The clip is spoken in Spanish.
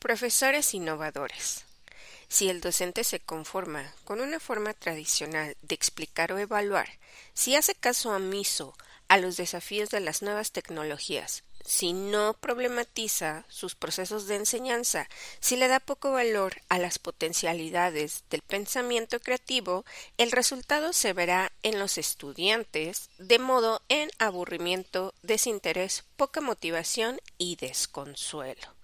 Profesores innovadores. Si el docente se conforma con una forma tradicional de explicar o evaluar, si hace caso omiso a los desafíos de las nuevas tecnologías, si no problematiza sus procesos de enseñanza, si le da poco valor a las potencialidades del pensamiento creativo, el resultado se verá en los estudiantes, de modo en aburrimiento, desinterés, poca motivación y desconsuelo.